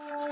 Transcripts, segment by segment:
no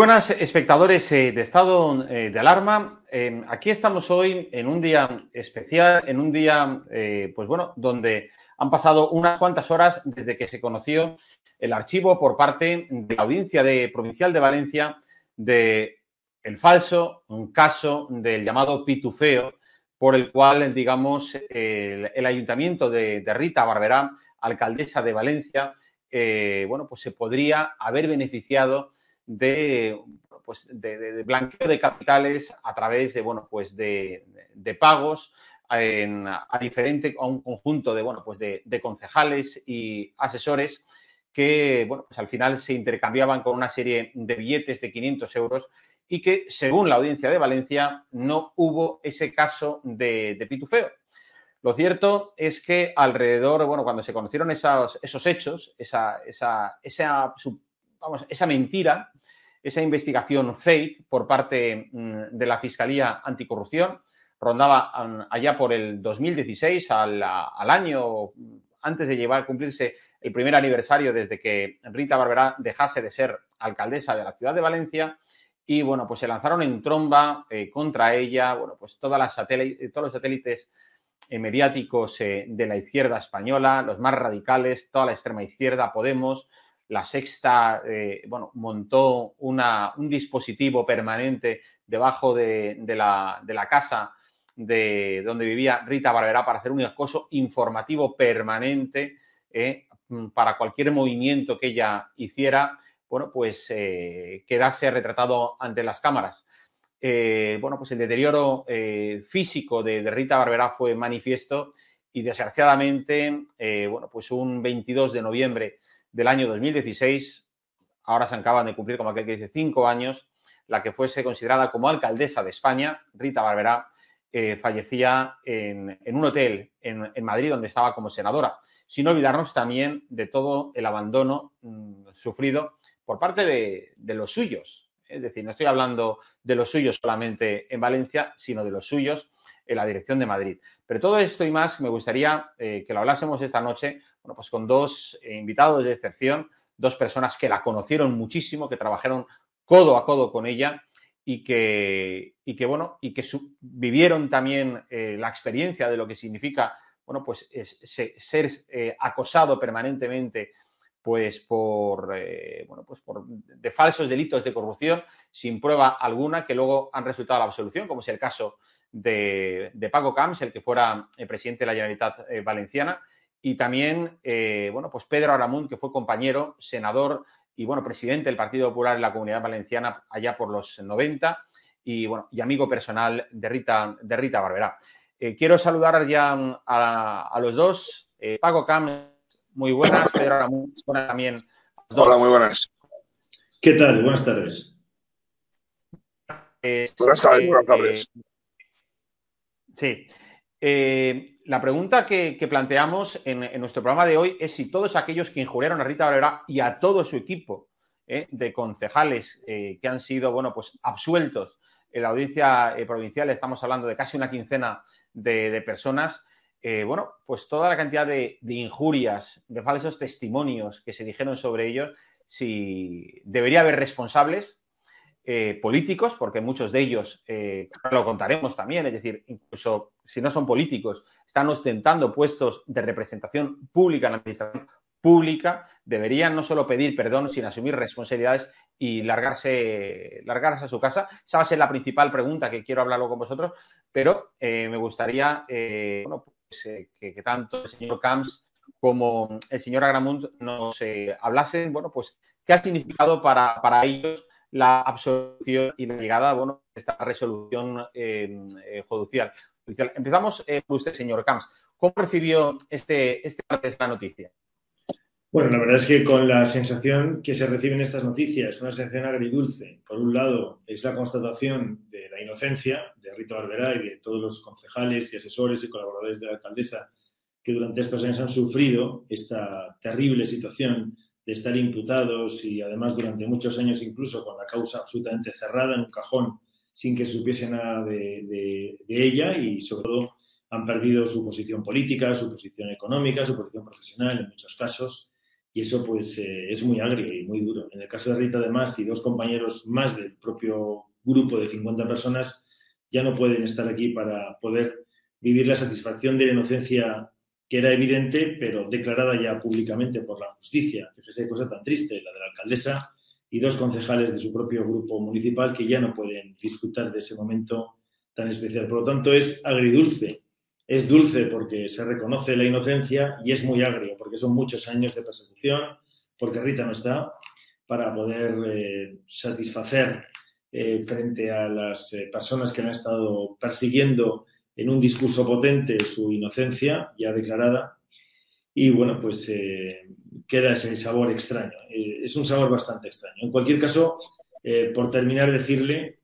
Buenas espectadores eh, de estado eh, de alarma. Eh, aquí estamos hoy en un día especial, en un día, pues bueno, donde han pasado unas cuantas horas desde que se conoció el archivo por parte de la Audiencia de, Provincial de Valencia de el falso un caso del llamado pitufeo, por el cual, digamos, el, ayuntamiento de, de, Rita Barberá, alcaldesa de Valencia, bueno, pues se podría haber beneficiado de, pues de, blanqueo de capitales a través de, bueno, pues de, pagos a diferente, a un conjunto de, bueno, pues de, concejales y asesores que, bueno, pues al final se intercambiaban con una serie de billetes de 500 euros y que, según la audiencia de Valencia, no hubo ese caso de, de pitufeo. Lo cierto es que alrededor, bueno, cuando se conocieron esos, esos hechos, esa, esa, esa, vamos, esa mentira, esa investigación fake por parte mm, de la Fiscalía Anticorrupción, rondaba mm, allá por el 2016, al, al año antes de llevar a cumplirse el primer aniversario desde que Rita Barberá dejase de ser alcaldesa de la ciudad de Valencia. Y bueno, pues se lanzaron en tromba eh, contra ella, bueno, pues todas las satélites, todos los satélites eh, mediáticos eh, de la izquierda española, los más radicales, toda la extrema izquierda, Podemos, la sexta, bueno, montó una, un dispositivo permanente debajo de, de, la, de la casa de donde vivía Rita Barberá para hacer un acoso informativo permanente eh, para cualquier movimiento que ella hiciera, bueno, pues eh, quedase retratado ante las cámaras. Eh, bueno, pues el deterioro físico de, Rita Barberá fue manifiesto y desgraciadamente, bueno, pues un 22 de noviembre del año 2016, ahora se acaban de cumplir, como aquel que dice, cinco años, la que fuese considerada como alcaldesa de España, Rita Barberá, fallecía en, un hotel en, Madrid donde estaba como senadora, sin olvidarnos también de todo el abandono mm, sufrido por parte de, los suyos. Es decir, no estoy hablando de los suyos solamente en Valencia, sino de los suyos en la dirección de Madrid. Pero todo esto y más me gustaría eh, que lo hablásemos esta noche, bueno, pues con dos invitados de excepción, dos personas que la conocieron muchísimo, que trabajaron codo a codo con ella y que, y que bueno, y que vivieron también eh, la experiencia de lo que significa, bueno, pues ser eh, acosado permanentemente pues por, bueno, pues por de falsos delitos de corrupción sin prueba alguna que luego han resultado la absolución, como es el caso de, de Paco Camps, el que fuera el presidente de la Generalitat Valenciana, y también, bueno, pues Pedro Aramunt, que fue compañero, senador y bueno, presidente del Partido Popular en la Comunidad Valenciana allá por los 90 y bueno, y amigo personal de Rita, de Rita Barberá. Eh, quiero saludar ya a, los dos. Eh, Paco Cam, muy buenas. Pedro Ramón, también. Hola, muy buenas. ¿Qué tal? Buenas tardes. buenas tardes, buenas tardes. Sí. Eh, la pregunta que, planteamos en, nuestro programa de hoy es si todos aquellos que injuriaron a Rita Valera y a todo su equipo eh, de concejales eh, que han sido, bueno, pues absueltos en la audiencia provincial, estamos hablando de casi una quincena de, personas, bueno, pues toda la cantidad de, injurias, de falsos testimonios que se dijeron sobre ellos, si debería haber responsables eh, políticos, porque muchos de ellos, eh, lo contaremos también, es decir, incluso si no son políticos, están ostentando puestos de representación pública en la administración pública, deberían no solo pedir perdón, sino asumir responsabilidades y largarse, largarse a su casa. Esa va a ser la principal pregunta que quiero hablarlo con vosotros, pero eh, me gustaría bueno, pues, que, tanto el señor Camps como el señor Agramunt nos hablasen, bueno, pues, qué ha significado para, para ellos la absolución y la llegada a esta resolución em, eh, judicial. Empezamos eh, por usted, señor Camps. ¿Cómo recibió este, este esta noticia? Bueno, la verdad es que con la sensación que se reciben estas noticias, una sensación agridulce. Por un lado, es la constatación de la inocencia de Rito Barberá y de todos los concejales y asesores y colaboradores de la alcaldesa que durante estos años han sufrido esta terrible situación de estar imputados y además durante muchos años incluso con la causa absolutamente cerrada en un cajón sin que supiese nada de, ella y sobre todo han perdido su posición política, su posición económica, su posición profesional en muchos casos y eso pues eh, es muy agrio y muy duro. En el caso de Rita además y dos compañeros más del propio grupo de 50 personas ya no pueden estar aquí para poder vivir la satisfacción de la inocencia que era evidente, pero declarada ya públicamente por la justicia. Fíjese, cosa tan triste, la de la alcaldesa y dos concejales de su propio grupo municipal que ya no pueden disfrutar de ese momento tan especial. Por lo tanto, es agridulce. Es dulce porque se reconoce la inocencia y es muy agrio porque son muchos años de persecución, porque Rita no está para poder eh, satisfacer eh, frente a las eh, personas que han estado persiguiendo en un discurso potente su inocencia ya declarada. Y bueno, pues eh, queda ese sabor extraño. es un sabor bastante extraño. En cualquier caso, por terminar, decirle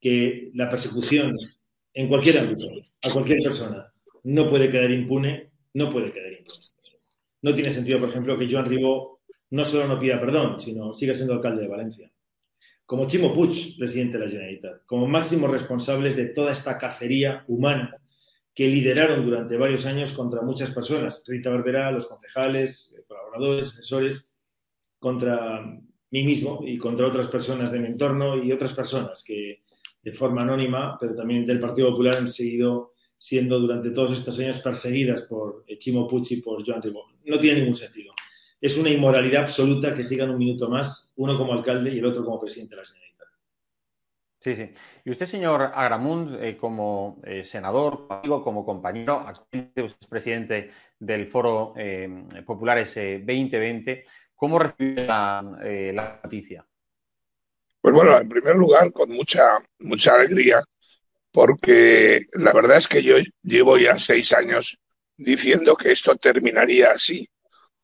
que la persecución en cualquier ámbito, a cualquier persona, no puede quedar impune, no puede quedar impune. No tiene sentido, por ejemplo, que Joan Ribó no solo no pida perdón, sino siga siendo alcalde de Valencia como Chimo Puig, presidente de la Generalitat, como máximos responsables de toda esta cacería humana que lideraron durante varios años contra muchas personas, Rita Barberá, los concejales, colaboradores, asesores, contra mí mismo y contra otras personas de mi entorno y otras personas que de forma anónima, pero también del Partido Popular han seguido siendo durante todos estos años perseguidas por Chimo Puig y por Joan Ribó. No tiene ningún sentido es una inmoralidad absoluta que sigan un minuto más, uno como alcalde y el otro como presidente de la Generalitat. Sí, sí. Y usted, señor Agramund, eh, como eh, senador, como compañero, actualmente usted es presidente del Foro eh, Populares 2020, ¿cómo recibe la, la, noticia? Pues bueno, en primer lugar, con mucha, mucha alegría, porque la verdad es que yo llevo ya seis años diciendo que esto terminaría así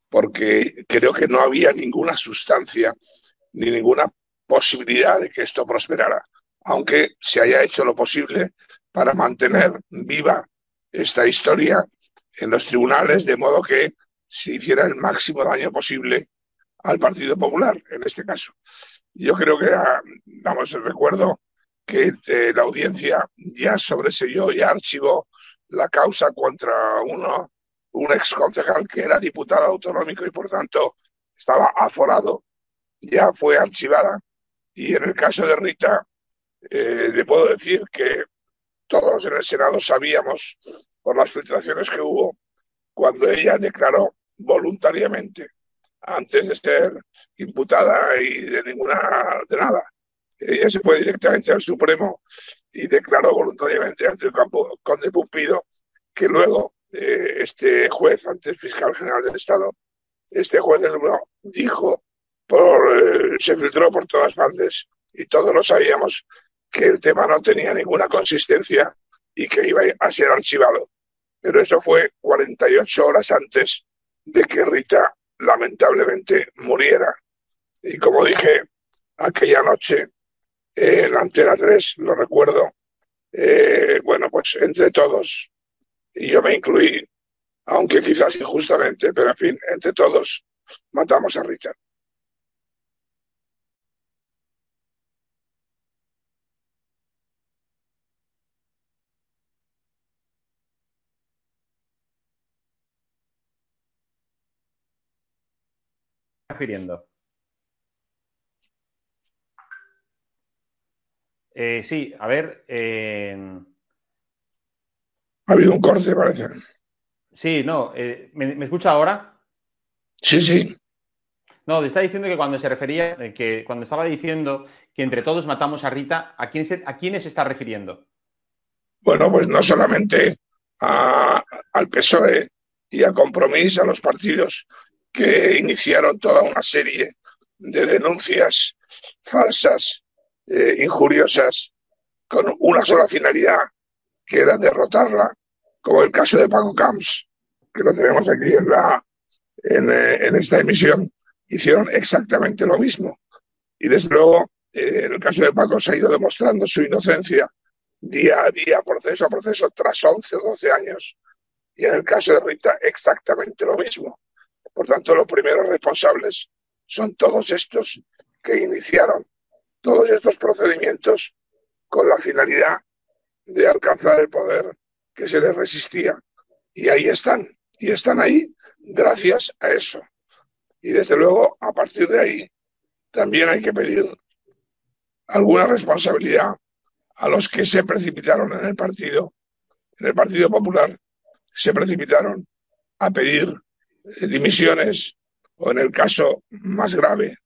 porque creo que no había ninguna sustancia ni ninguna posibilidad de que esto prosperara, aunque se haya hecho lo posible para mantener viva esta historia en los tribunales, de modo que se hiciera el máximo daño posible al Partido Popular, en este caso. Yo creo que, ah, vamos, recuerdo que eh, la audiencia ya sobreseyó, y archivó la causa contra uno un ex concejal que era diputado autonómico y por tanto estaba aforado, ya fue archivada. Y en el caso de Rita, eh, le puedo decir que todos en el Senado sabíamos por las filtraciones que hubo cuando ella declaró voluntariamente antes de ser imputada y de ninguna de nada. Ella se fue directamente al Supremo y declaró voluntariamente ante el campo conde Pumpido que luego eh, este juez, antes fiscal general del Estado, este juez dijo, por, eh, se filtró por todas partes y todos lo sabíamos que el tema no tenía ninguna consistencia y que iba a ser archivado. Pero eso fue 48 horas antes de que Rita lamentablemente muriera. Y como dije aquella noche en Antena 3, lo recuerdo, eh, bueno, pues entre todos y yo me incluí, aunque quizás injustamente, pero en fin, entre todos matamos a Richard. Eh, sí, a ver. Eh... Ha habido un corte, parece. Sí, no. Eh, ¿me, escucha ahora? Sí, sí. No, está diciendo que cuando se refería, eh, que cuando estaba diciendo que entre todos matamos a Rita, ¿a, quién se, a quiénes se está refiriendo? Bueno, pues no solamente al PSOE y a Compromís, a los partidos que iniciaron toda una serie de denuncias falsas, eh, injuriosas, con una sola finalidad, que era derrotarla, como el caso de Paco Camps, que lo tenemos aquí en, la, en, eh, esta emisión, hicieron exactamente lo mismo. Y desde luego, eh, en el caso de Paco se ha ido demostrando su inocencia día a día, proceso a proceso, tras 11 o 12 años. Y en el caso de Rita, exactamente lo mismo. Por tanto, los primeros responsables son todos estos que iniciaron todos estos procedimientos con la finalidad de alcanzar el poder que se les resistía. Y ahí están, y están ahí gracias a eso. Y desde luego, a partir de ahí, también hay que pedir alguna responsabilidad a los que se precipitaron en el partido, en el Partido Popular, se precipitaron a pedir eh, dimisiones, o en el caso más grave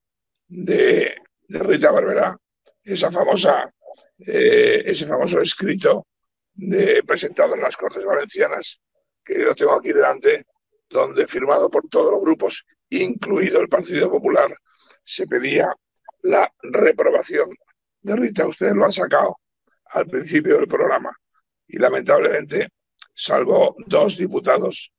de, de Rita Barberá, esa famosa eh, ese famoso escrito de, presentado en las Cortes Valencianas, que yo tengo aquí delante, donde firmado por todos los grupos, incluido el Partido Popular, se pedía la reprobación de Rita. Ustedes lo han sacado al principio del programa. Y lamentablemente, salvo dos diputados,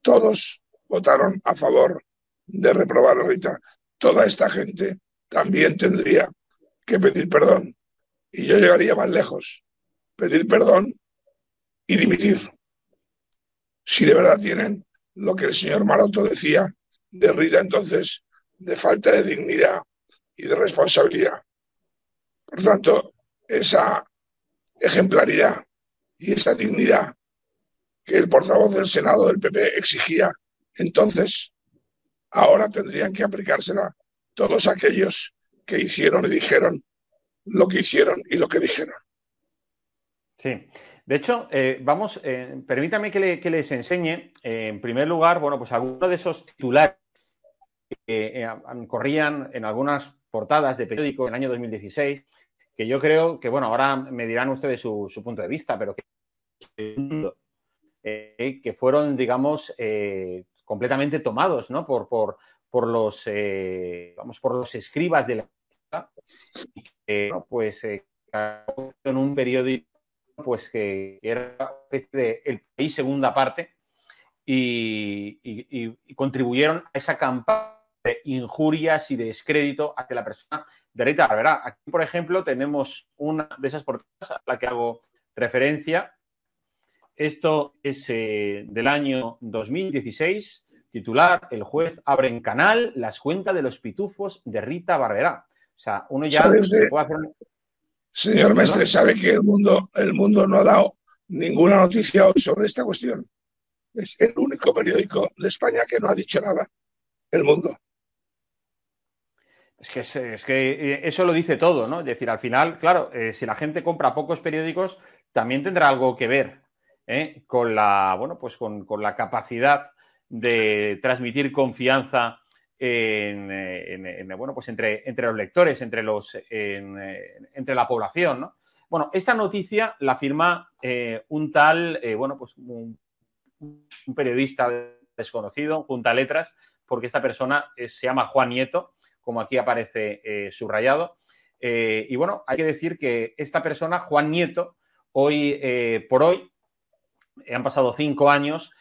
todos votaron a favor de reprobar a Rita. Toda esta gente también tendría que pedir perdón. Y yo llegaría más lejos. Pedir perdón y dimitir. Si de verdad tienen lo que el señor Maroto decía de Rita entonces, de falta de dignidad y de responsabilidad. Por tanto, esa ejemplaridad y esa dignidad que el portavoz del Senado del PP exigía entonces, ahora tendrían que aplicársela todos aquellos que hicieron y dijeron lo que hicieron y lo que dijeron. Sí. De hecho, eh, vamos, eh, permítame que, les enseñe, eh, en primer lugar, bueno, pues algunos de esos titulares que corrían en algunas portadas de periódico en el año 2016 que yo creo que, bueno, ahora me dirán ustedes su, punto de vista, pero que, que fueron, digamos, completamente tomados, ¿no? Por, por, por los, vamos, por los escribas de la y pues en un periódico pues que era de El País Segunda Parte y, y contribuyeron a esa campaña de injurias y de descrédito hacia la persona de Rita Barberá. Aquí, por ejemplo, tenemos una de esas portadas a la que hago referencia. Esto es eh, del año 2016, titular El juez abre en canal las cuentas de los pitufos de Rita Barberá. O sea, uno ya se puede hacer... Señor Mestre, sabe que el mundo, el mundo no ha dado ninguna noticia hoy sobre esta cuestión. Es el único periódico de España que no ha dicho nada. El mundo. Es que, es, que eh, eso lo dice todo, ¿no? Es decir, al final, claro, eh, si la gente compra pocos periódicos, también tendrá algo que ver ¿eh? con la, bueno, pues con, la capacidad de transmitir confianza en, bueno, pues entre, entre, los lectores, entre los, entre la población, ¿no? Bueno, esta noticia la firma un tal, bueno, pues un, periodista desconocido, junta letras, porque esta persona se llama Juan Nieto como aquí aparece eh, subrayado. Eh, y bueno, hay que decir que esta persona, Juan Nieto, hoy eh, por hoy, han pasado cinco años,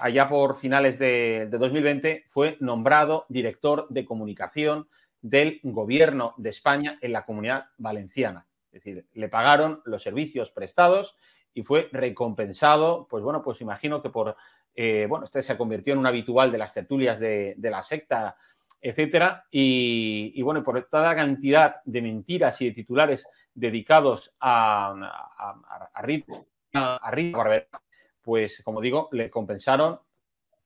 allá por finales de, 2020, fue nombrado director de comunicación del gobierno de España en la comunidad valenciana. Es decir, le pagaron los servicios prestados y fue recompensado, pues bueno, pues imagino que por, bueno, este se convirtió en un habitual de las tertulias de la secta etcétera. Y, bueno, por toda cantidad de mentiras y de titulares dedicados a, a, a, Rita, pues como digo, le compensaron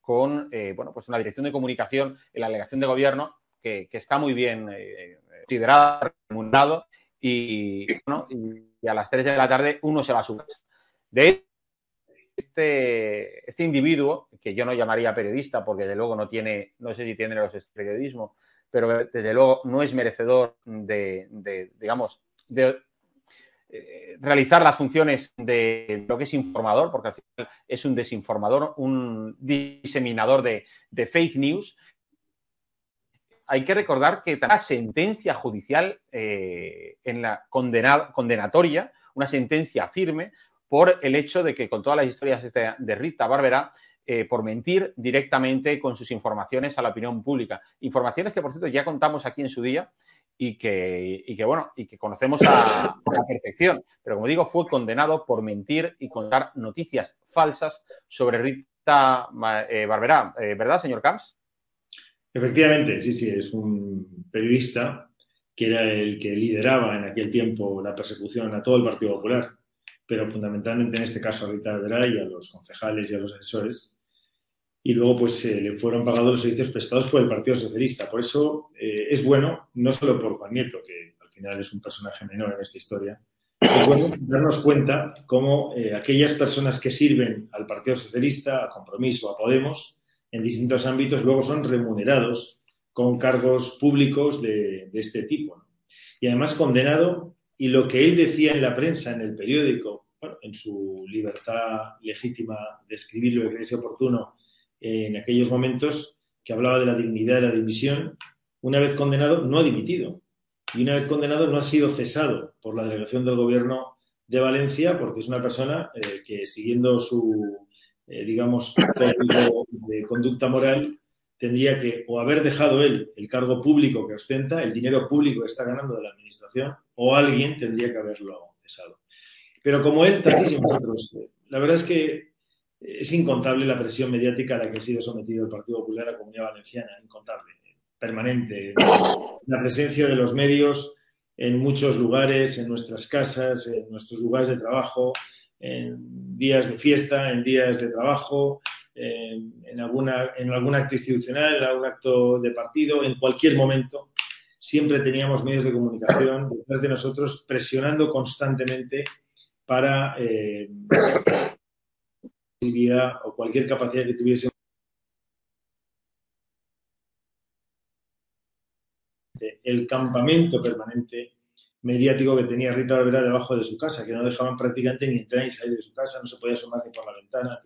con eh, bueno, pues una dirección de comunicación en la delegación de gobierno que, está muy bien eh, considerada, remunerado y, y, a las 3 de la tarde uno se va a su casa. De este, este individuo, que yo no llamaría periodista porque de luego no tiene, no sé si tiene los periodismo, pero desde luego no es merecedor de, digamos, de realizar las funciones de lo que es informador, porque al final es un desinformador, un diseminador de, fake news. Hay que recordar que la sentencia judicial eh, en la condenatoria, una sentencia firme, por el hecho de que con todas las historias este, de Rita Barbera, eh, por mentir directamente con sus informaciones a la opinión pública. Informaciones que, por cierto, ya contamos aquí en su día y que, que bueno, y que conocemos a, la perfección. Pero como digo, fue condenado por mentir y contar noticias falsas sobre Rita eh, Barbera, eh, ¿verdad, señor Camps? Efectivamente, sí, sí, es un periodista que era el que lideraba en aquel tiempo la persecución a todo el Partido Popular pero fundamentalmente en este caso a Rita Alveray, a los concejales y a los asesores. Y luego pues se le fueron pagados los servicios prestados por el Partido Socialista. Por eso eh, es bueno, no solo por Juan Nieto, que al final es un personaje menor en esta historia, es bueno darnos cuenta cómo eh, aquellas personas que sirven al Partido Socialista, a Compromiso, a Podemos, en distintos ámbitos, luego son remunerados con cargos públicos de, este tipo. Y además condenado y lo que él decía en la prensa, en el periódico, en su libertad legítima de escribir lo que creyese oportuno en aquellos momentos, que hablaba de la dignidad de la dimisión, una vez condenado, no ha dimitido. y una vez condenado no ha sido cesado por la delegación del gobierno de Valencia porque es una persona eh, que siguiendo su, eh, digamos, código de conducta moral tendría que o haber dejado él el cargo público que ostenta, el dinero público que está ganando de la administración, o alguien tendría que haberlo cesado. Pero como él, tantísimos otros. La verdad es que es incontable la presión mediática a la que ha sido sometido el Partido Popular a la Comunidad Valenciana, incontable, permanente. La presencia de los medios en muchos lugares, en nuestras casas, en nuestros lugares de trabajo, en días de fiesta, en días de trabajo, en, alguna, en algún acto institucional, en algún acto de partido, en cualquier momento. Siempre teníamos medios de comunicación detrás de nosotros presionando constantemente para eh, o cualquier capacidad que tuviese el campamento permanente mediático que tenía Rita Olvera debajo de su casa, que no dejaban prácticamente ni entrar ni salir de su casa, no se podía asomar ni por la ventana,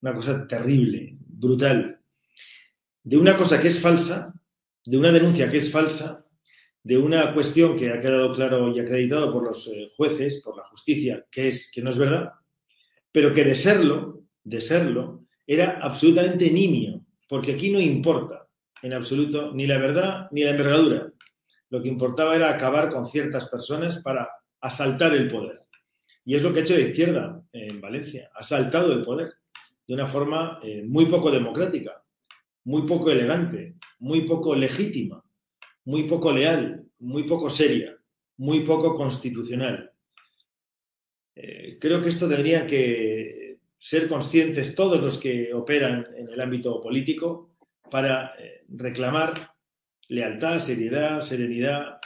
una cosa terrible, brutal. De una cosa que es falsa, de una denuncia que es falsa, de una cuestión que ha quedado claro y acreditado por los eh, jueces, por la justicia, que es que no es verdad, pero que de serlo, de serlo, era absolutamente nimio, porque aquí no importa en absoluto ni la verdad ni la envergadura. Lo que importaba era acabar con ciertas personas para asaltar el poder. Y es lo que ha hecho la izquierda en Valencia, ha asaltado el poder de una forma eh, muy poco democrática, muy poco elegante, muy poco legítima, muy poco leal, muy poco seria, muy poco constitucional. Eh, creo que esto tendría que ser conscientes todos los que operan en el ámbito político para eh, reclamar lealtad, seriedad, serenidad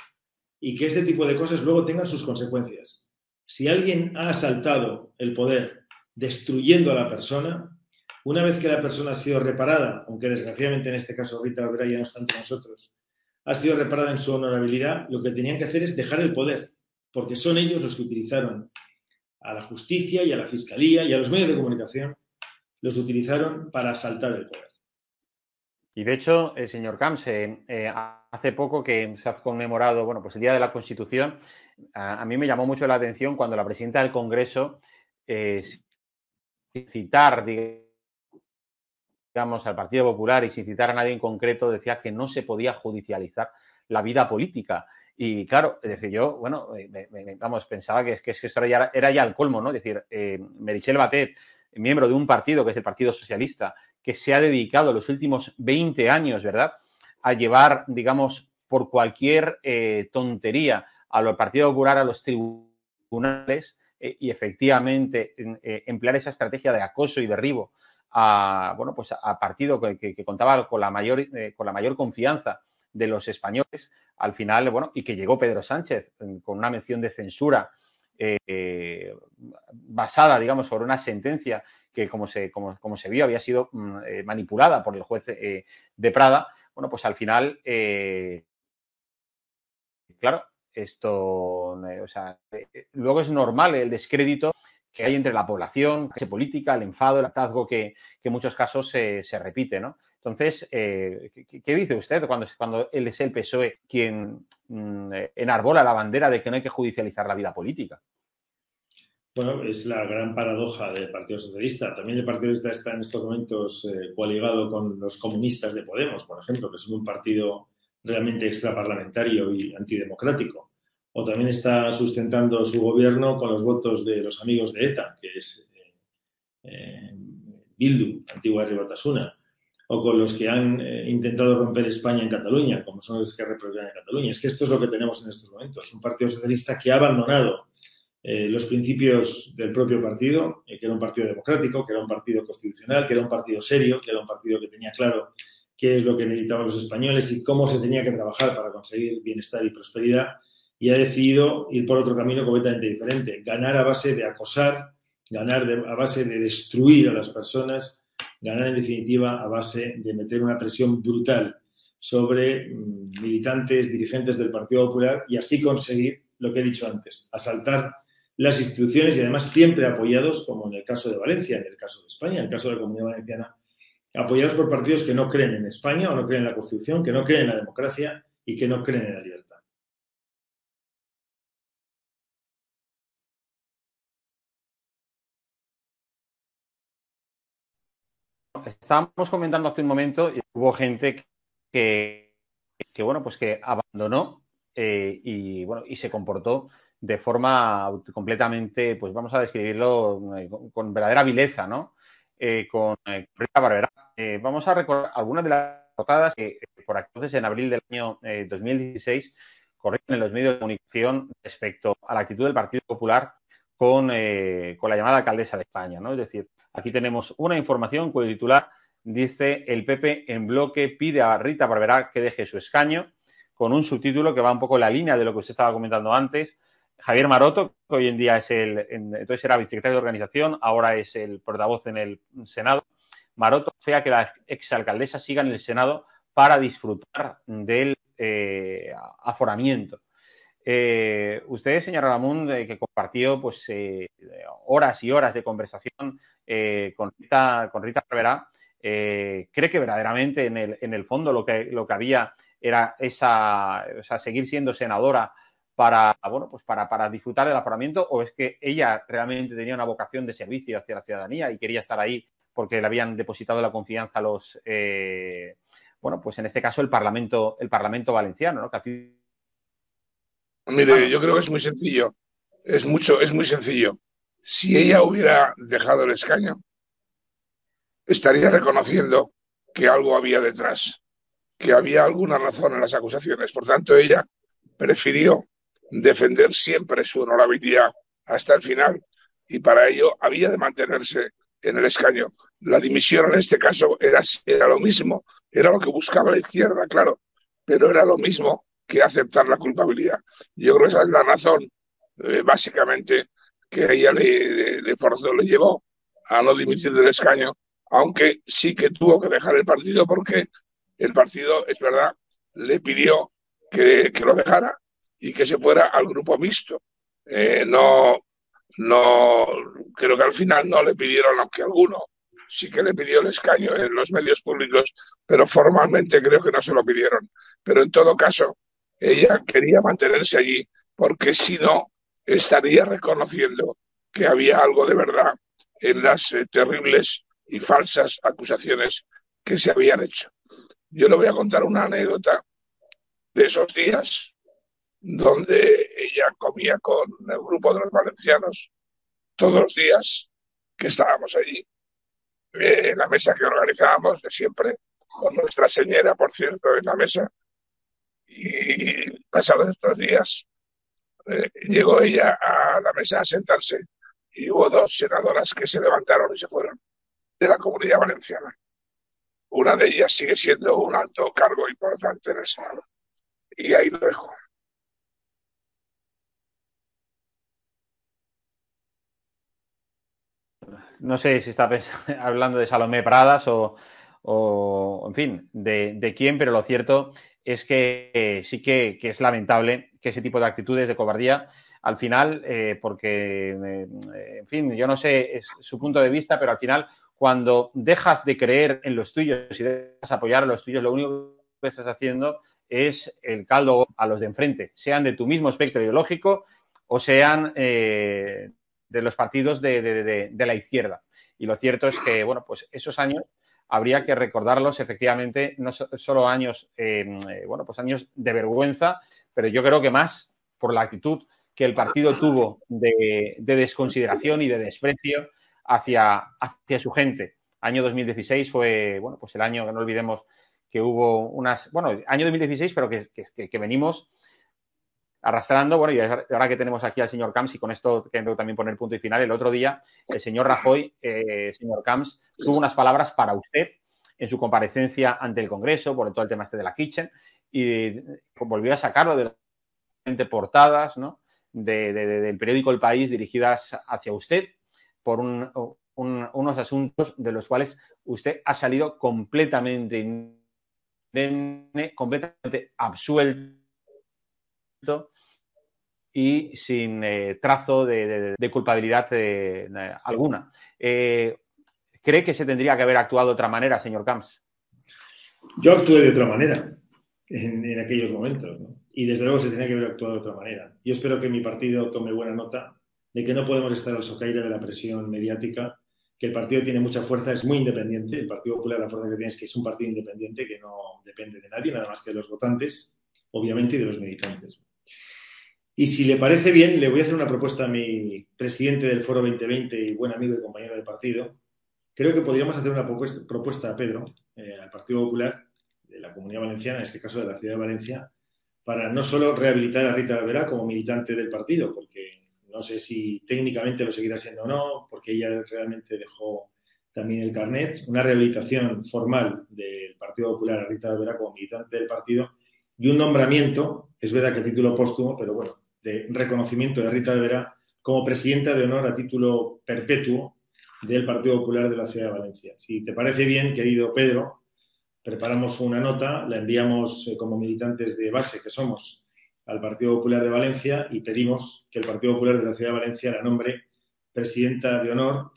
y que este tipo de cosas luego tengan sus consecuencias. Si alguien ha asaltado el poder destruyendo a la persona, una vez que la persona ha sido reparada, aunque desgraciadamente en este caso Rita Olvera ya no está entre nosotros, ha sido reparada en su honorabilidad, lo que tenían que hacer es dejar el poder, porque son ellos los que utilizaron a la justicia y a la fiscalía y a los medios de comunicación, los utilizaron para asaltar el poder. Y de hecho, el señor Camps, eh, eh, hace poco que se ha conmemorado bueno, pues el Día de la Constitución, a, mí me llamó mucho la atención cuando la presidenta del Congreso eh, citar, digamos, al Partido Popular y sin citar a nadie en concreto, decía que no se podía judicializar la vida política. Y claro, es decir, yo, bueno, vamos, pensaba que, que esto era ya, era ya el colmo, ¿no? Es decir, eh, Merichel Batet, miembro de un partido que es el Partido Socialista, que se ha dedicado los últimos 20 años, ¿verdad?, a llevar, digamos, por cualquier eh, tontería al Partido Popular a los tribunales eh, y efectivamente emplear esa estrategia de acoso y derribo a, bueno, pues a partido que, contaba con la, mayor, eh, con la mayor confianza de los españoles, al final, bueno, y que llegó Pedro Sánchez mm, con una mención de censura eh, basada, digamos, sobre una sentencia que, como se, como, como se vio, había sido mm, eh, manipulada por el juez de Prada, bueno, pues al final, claro, esto, o sea, luego es normal el descrédito que hay entre la población, la política, el enfado, el hartazgo que, en muchos casos se, repite, ¿no? Entonces, eh, ¿qué, dice usted cuando, cuando él es el PSOE quien mm, enarbola la bandera de que no hay que judicializar la vida política? Bueno, es la gran paradoja del Partido Socialista. También el Partido Socialista está en estos momentos eh, coaligado con los comunistas de Podemos, por ejemplo, que son un partido realmente extraparlamentario y antidemocrático o también está sustentando su gobierno con los votos de los amigos de ETA, que es eh, eh, Bildu, antigua Ribatasuna, o con los que han eh, intentado romper España en Cataluña, como son los que reproducen en Cataluña. Es que esto es lo que tenemos en estos momentos, un partido socialista que ha abandonado los principios del propio partido, que era un partido democrático, que era un partido constitucional, que era un partido serio, que era un partido que tenía claro qué es lo que necesitaban los españoles y cómo se tenía que trabajar para conseguir bienestar y prosperidad y ha decidido ir por otro camino completamente diferente, ganar a base de acosar, ganar a base de destruir a las personas, ganar en definitiva a base de meter una presión brutal sobre mm, militantes, dirigentes del Partido Popular y así conseguir lo que he dicho antes, asaltar las instituciones y además siempre apoyados, como en el caso de Valencia, en el caso de España, en el caso de la Comunidad Valenciana, apoyados por partidos que no creen en España o no creen en la Constitución, que no creen en la democracia y que no creen en la libertad. Estábamos comentando hace un momento y hubo gente que, bueno, pues que abandonó eh, y, bueno, y se comportó de forma completamente, pues vamos a describirlo eh, con, verdadera vileza, ¿no? Eh, con Rita Barbera. vamos a recordar algunas de las portadas que por entonces, en abril del año 2016, corrieron en los medios de comunicación respecto a la actitud del Partido Popular con, con la llamada alcaldesa de España, ¿no? Es decir, aquí tenemos una información cuyo titular dice el PP en bloque pide a Rita Barberá que deje su escaño con un subtítulo que va un poco en la línea de lo que usted estaba comentando antes. Javier Maroto, que hoy en día es el, entonces era vicesecretario de organización, ahora es el portavoz en el Senado. Maroto fea que la exalcaldesa siga en el Senado para disfrutar del eh, aforamiento. Eh, usted, señora Ramón, eh, que compartió pues horas y horas de conversación con Rita, con Rita Rivera, cree que verdaderamente en el, en el fondo lo que, lo que había era esa, o sea, seguir siendo senadora para, bueno, pues para, para disfrutar del aforamiento o es que ella realmente tenía una vocación de servicio hacia la ciudadanía y quería estar ahí porque le habían depositado la confianza los, eh, bueno, pues en este caso el Parlamento, el Parlamento Valenciano, ¿no? Mire, yo creo que es muy sencillo. Es mucho, es muy sencillo. Si ella hubiera dejado el escaño, estaría reconociendo que algo había detrás que había alguna razón en las acusaciones. Por tanto, ella prefirió defender siempre su honorabilidad hasta el final y para ello había de mantenerse en el escaño. La dimisión en este caso era, era lo mismo, era lo que buscaba la izquierda, claro, pero era lo mismo que aceptar la culpabilidad. Yo creo que esa es la razón, eh, básicamente, que ella le, le, forzó, le llevó a no dimitir del escaño, aunque sí que tuvo que dejar el partido porque el partido, es verdad, le pidió que, lo dejara y que se fuera al grupo mixto. Eh, no, no, creo que al final no le pidieron, aunque alguno sí que le pidió el escaño en los medios públicos, pero formalmente creo que no se lo pidieron. Pero en todo caso, ella quería mantenerse allí porque si no, estaría reconociendo que había algo de verdad en las eh, terribles y falsas acusaciones que se habían hecho. Yo le voy a contar una anécdota de esos días donde ella comía con el grupo de los valencianos todos los días que estábamos allí, eh, en la mesa que organizábamos de siempre, con nuestra señora, por cierto, en la mesa. Y pasados estos días, eh, llegó ella a la mesa a sentarse y hubo dos senadoras que se levantaron y se fueron de la comunidad valenciana. Una de ellas sigue siendo un alto cargo importante en el Senado. Y ahí lo dejo. No sé si está hablando de Salomé Pradas o, en fin, de, quién, pero lo cierto es que eh, sí que, es lamentable que ese tipo de actitudes de cobardía, al final, eh, porque, eh, en fin, yo no sé su punto de vista, pero al final cuando dejas de creer en los tuyos y dejas de apoyar a los tuyos, lo único que estás haciendo es el caldo a los de enfrente, sean de tu mismo espectro ideológico o sean de los partidos de, la izquierda. Y lo cierto es que, bueno, pues esos años habría que recordarlos efectivamente, no solo años, em, eh, bueno, pues años de vergüenza, pero yo creo que más por la actitud que el partido tuvo de desconsideración y de desprecio hacia, hacia su gente. Año 2016 fue, bueno, pues el año que no olvidemos que hubo unas, bueno, año 2016, pero que, que, venimos arrastrando, bueno, y ahora que tenemos aquí al señor Camps, y con esto quiero también poner punto y final, el otro día el señor Rajoy, eh, señor Camps, tuvo unas palabras para usted en su comparecencia ante el Congreso por todo el tema este de la Kitchen y volvió a sacarlo de las portadas ¿no? del periódico El País dirigidas hacia usted por unos asuntos de los cuales usted ha salido completamente completamente absuelto y sin eh, trazo de, culpabilidad eh, alguna. Eh, ¿Cree que se tendría que haber actuado de otra manera, señor Camps? Yo actué de otra manera en, aquellos momentos, y desde luego se tenía que haber actuado de otra manera. Yo espero que mi partido tome buena nota de que no podemos estar al socaire de la presión mediática que el partido tiene mucha fuerza, es muy independiente. El Partido Popular, la fuerza que tiene es que es un partido independiente que no depende de nadie, nada más que de los votantes, obviamente, y de los militantes. Y si le parece bien, le voy a hacer una propuesta a mi presidente del Foro 2020 y buen amigo y compañero de partido. Creo que podríamos hacer una propuesta, a Pedro, eh, al Partido Popular de la Comunidad Valenciana, en este caso de la ciudad de Valencia, para no solo rehabilitar a Rita Alverá como militante del partido, porque no sé si técnicamente lo seguirá siendo o no, porque ella realmente dejó también el carnet, una rehabilitación formal del Partido Popular a Rita Alverá como militante del partido y un nombramiento, es verdad que título póstumo, pero bueno, de reconocimiento de Rita Alverá como presidenta de honor a título perpetuo del Partido Popular de la Ciudad de Valencia. Si te parece bien, querido Pedro, preparamos una nota, la enviamos eh, como militantes de base que somos al Partido Popular de Valencia y pedimos que el Partido Popular de la Ciudad de Valencia la nombre presidenta de honor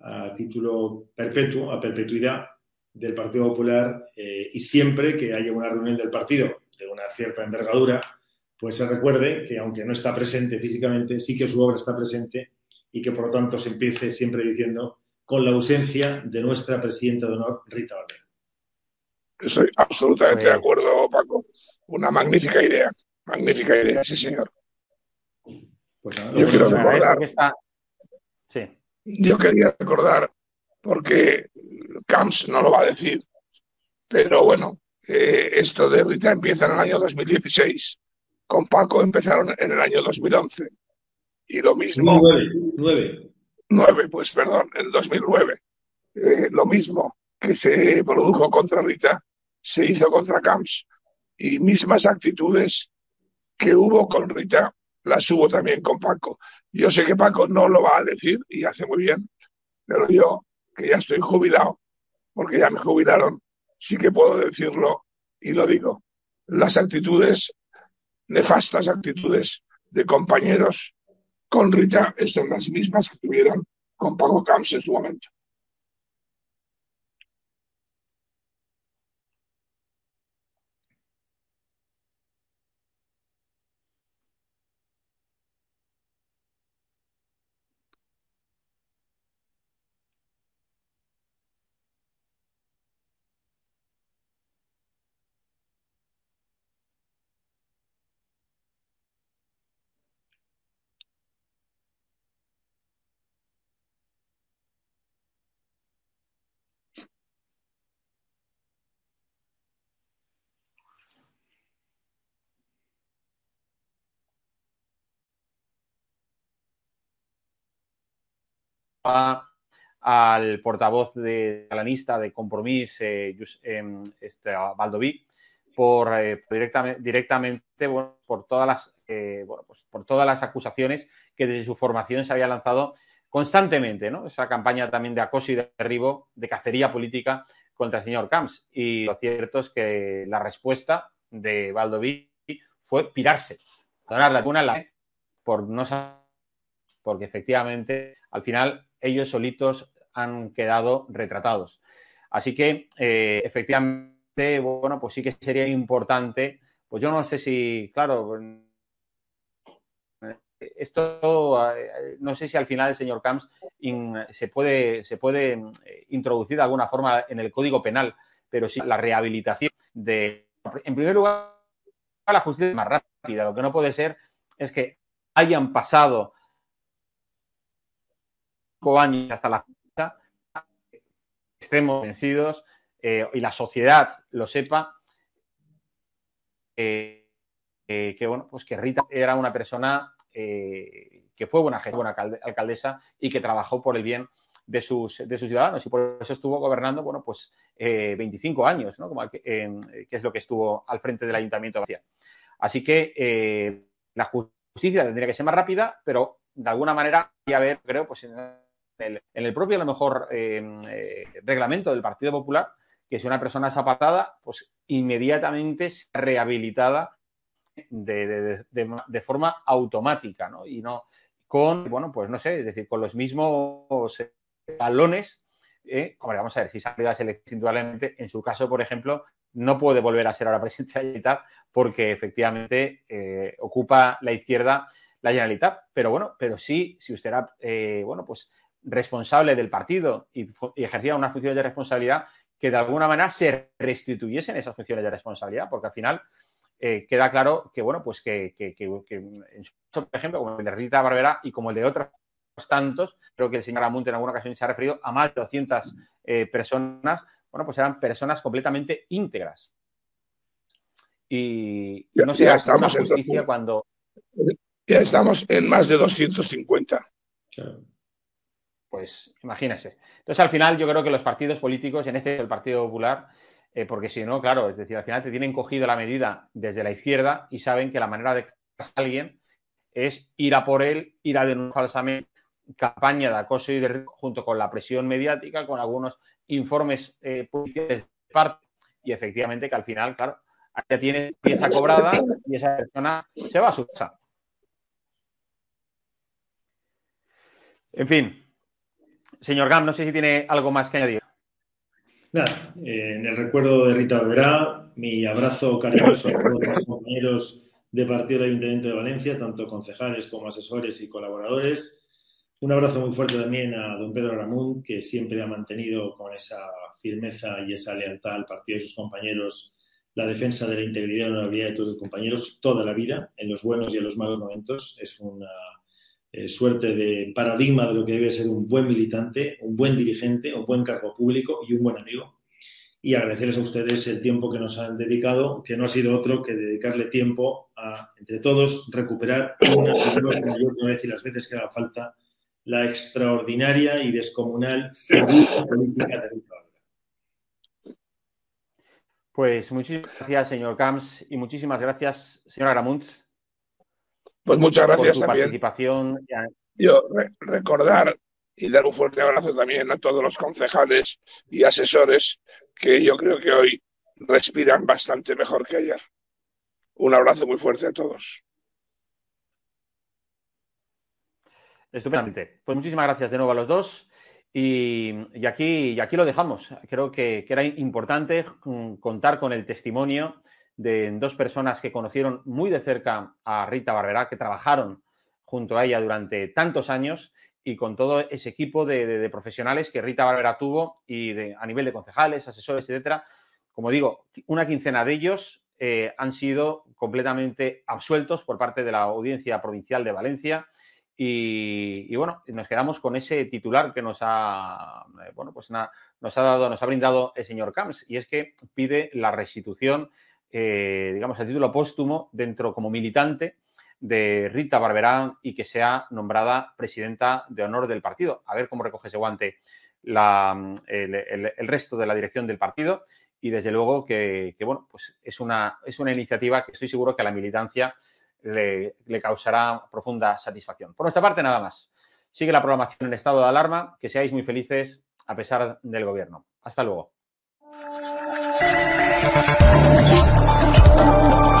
a título perpetuo, a perpetuidad del Partido Popular eh, y siempre que haya una reunión del partido de una cierta envergadura, pues se recuerde que aunque no está presente físicamente, sí que su obra está presente y que por lo tanto se empiece siempre diciendo con la ausencia de nuestra presidenta de honor, Rita Valera. Estoy absolutamente de acuerdo, Paco. Una magnífica idea, magnífica idea, sí, señor. Pues Yo quiero recordar. Yo quería recordar, porque Camps no lo va a decir, pero bueno, eh, esto de Rita empieza en el año 2016 con Paco empezaron en el año 2011. Y lo mismo. Nueve. Nueve, pues perdón, en 2009. Eh, lo mismo que se produjo contra Rita, se hizo contra Camps. Y mismas actitudes que hubo con Rita, las hubo también con Paco. Yo sé que Paco no lo va a decir y hace muy bien, pero yo, que ya estoy jubilado, porque ya me jubilaron, sí que puedo decirlo y lo digo. Las actitudes nefastas actitudes de compañeros con Rita son las mismas que tuvieron con Paco Camps en su momento. Al portavoz de la de Compromís, eh, em, este, Valdoví, por eh, directamente, directamente por todas las eh, pues por todas las acusaciones que desde su formación se había lanzado constantemente, ¿no? Esa campaña también de acoso y de derribo, de cacería política contra el señor Camps. Y lo cierto es que la respuesta de Valdoví fue pirarse, donar la cuna la por no porque efectivamente al final ellos solitos han quedado retratados. Así que, eh, efectivamente, bueno, pues sí que sería importante, pues yo no sé si, claro, esto, eh, no sé si al final el señor Camps se, puede, se puede eh, introducir de alguna forma en el Código Penal, pero sí la rehabilitación de, en primer lugar, la justicia más rápida. Lo que no puede ser es que hayan pasado años hasta la fecha, estemos vencidos eh, y la sociedad lo sepa, eh, eh, que bueno, pues que Rita era una persona que fue buena buena alcaldesa y que trabajó por el bien de sus, de sus ciudadanos y por eso estuvo gobernando, bueno, pues 25 años, ¿no? Como que, es lo que estuvo al frente del Ayuntamiento de Valencia. Así que la justicia tendría que ser más rápida, pero de alguna manera, ya ver, creo, pues en en el propio, a lo mejor, em, eh, reglamento del Partido Popular, que si una persona es apartada, pues inmediatamente es rehabilitada de, forma automática, ¿no? Y no con, bueno, pues no sé, es decir, con los mismos balones, ¿eh? como vamos a ver, si sale la selección indudablemente, en su caso, por ejemplo, no puede volver a ser ahora presidente de porque efectivamente eh, ocupa la izquierda la Generalitat. Pero bueno, pero sí, si usted era, bueno, pues responsable del partido y, ejercía unas funciones de responsabilidad, que de alguna manera se restituyesen esas funciones de responsabilidad, porque al final eh, queda claro que, bueno, pues que, en su por ejemplo, como el de Rita Barbera y como el de otros tantos, creo que el señor Amunte en alguna ocasión se ha referido a más de 200 eh, personas, bueno, pues eran personas completamente íntegras. Y, no se hace una justicia cuando... Ya estamos en más de 250. Pues imagínese. Entonces, al final, yo creo que los partidos políticos, en este el Partido Popular, eh, porque si no, claro, es decir, al final te tienen cogido la medida desde la izquierda y saben que la manera de a alguien es ir a por él, ir a denunciar falsamente, campaña de acoso y de junto con la presión mediática, con algunos informes eh, policiales de parte, y efectivamente que al final, claro, ya tiene pieza cobrada y esa persona se va a su casa. En fin, señor Gam, no sé si tiene algo más que añadir. Nada, eh, en el recuerdo de Rita Olverá, mi abrazo cariñoso a todos los compañeros de partido del Ayuntamiento de Valencia, tanto concejales como asesores y colaboradores. Un abrazo muy fuerte también a don Pedro Ramón, que siempre ha mantenido con esa firmeza y esa lealtad al partido y sus compañeros la defensa de la integridad y la honorabilidad de todos sus compañeros toda la vida, en los buenos y en los malos momentos. Es una eh, suerte de paradigma de lo que debe ser un buen militante, un buen dirigente, un buen cargo público y un buen amigo. Y agradecerles a ustedes el tiempo que nos han dedicado, que no ha sido otro que dedicarle tiempo a, entre todos, recuperar una, y vez y las veces que haga falta, la extraordinaria y descomunal política de Rita Pues muchísimas gracias, señor Camps, y muchísimas gracias, señora Gramunt, pues muchas gracias por participación. Yo recordar y dar un fuerte abrazo también a todos los concejales y asesores que yo creo que hoy respiran bastante mejor que ayer. Un abrazo muy fuerte a todos. Estupendamente. Pues muchísimas gracias de nuevo a los dos. Y, aquí, y aquí lo dejamos. Creo que, que, era importante contar con el testimonio de dos personas que conocieron muy de cerca a Rita Barberá, que trabajaron junto a ella durante tantos años y con todo ese equipo de, profesionales que Rita Barberá tuvo y a nivel de concejales, asesores, etcétera. Como digo, una quincena de ellos eh, han sido completamente absueltos por parte de la Audiencia Provincial de Valencia. Y, bueno, nos quedamos con ese titular que nos ha, eh, bueno, pues nos ha dado, nos ha brindado el señor Camps, y es que pide la restitución eh, digamos, el título póstumo dentro como militante de Rita Barberán y que sea nombrada presidenta de honor del partido. A ver cómo recoge ese guante el, resto de la dirección del partido y desde luego que, bueno, pues es una, es una iniciativa que estoy seguro que a la militancia le, le causará profunda satisfacción. Por nuestra parte, nada más. Sigue la programación en estado de alarma. Que seáis muy felices a pesar del gobierno. Hasta luego. Thank you.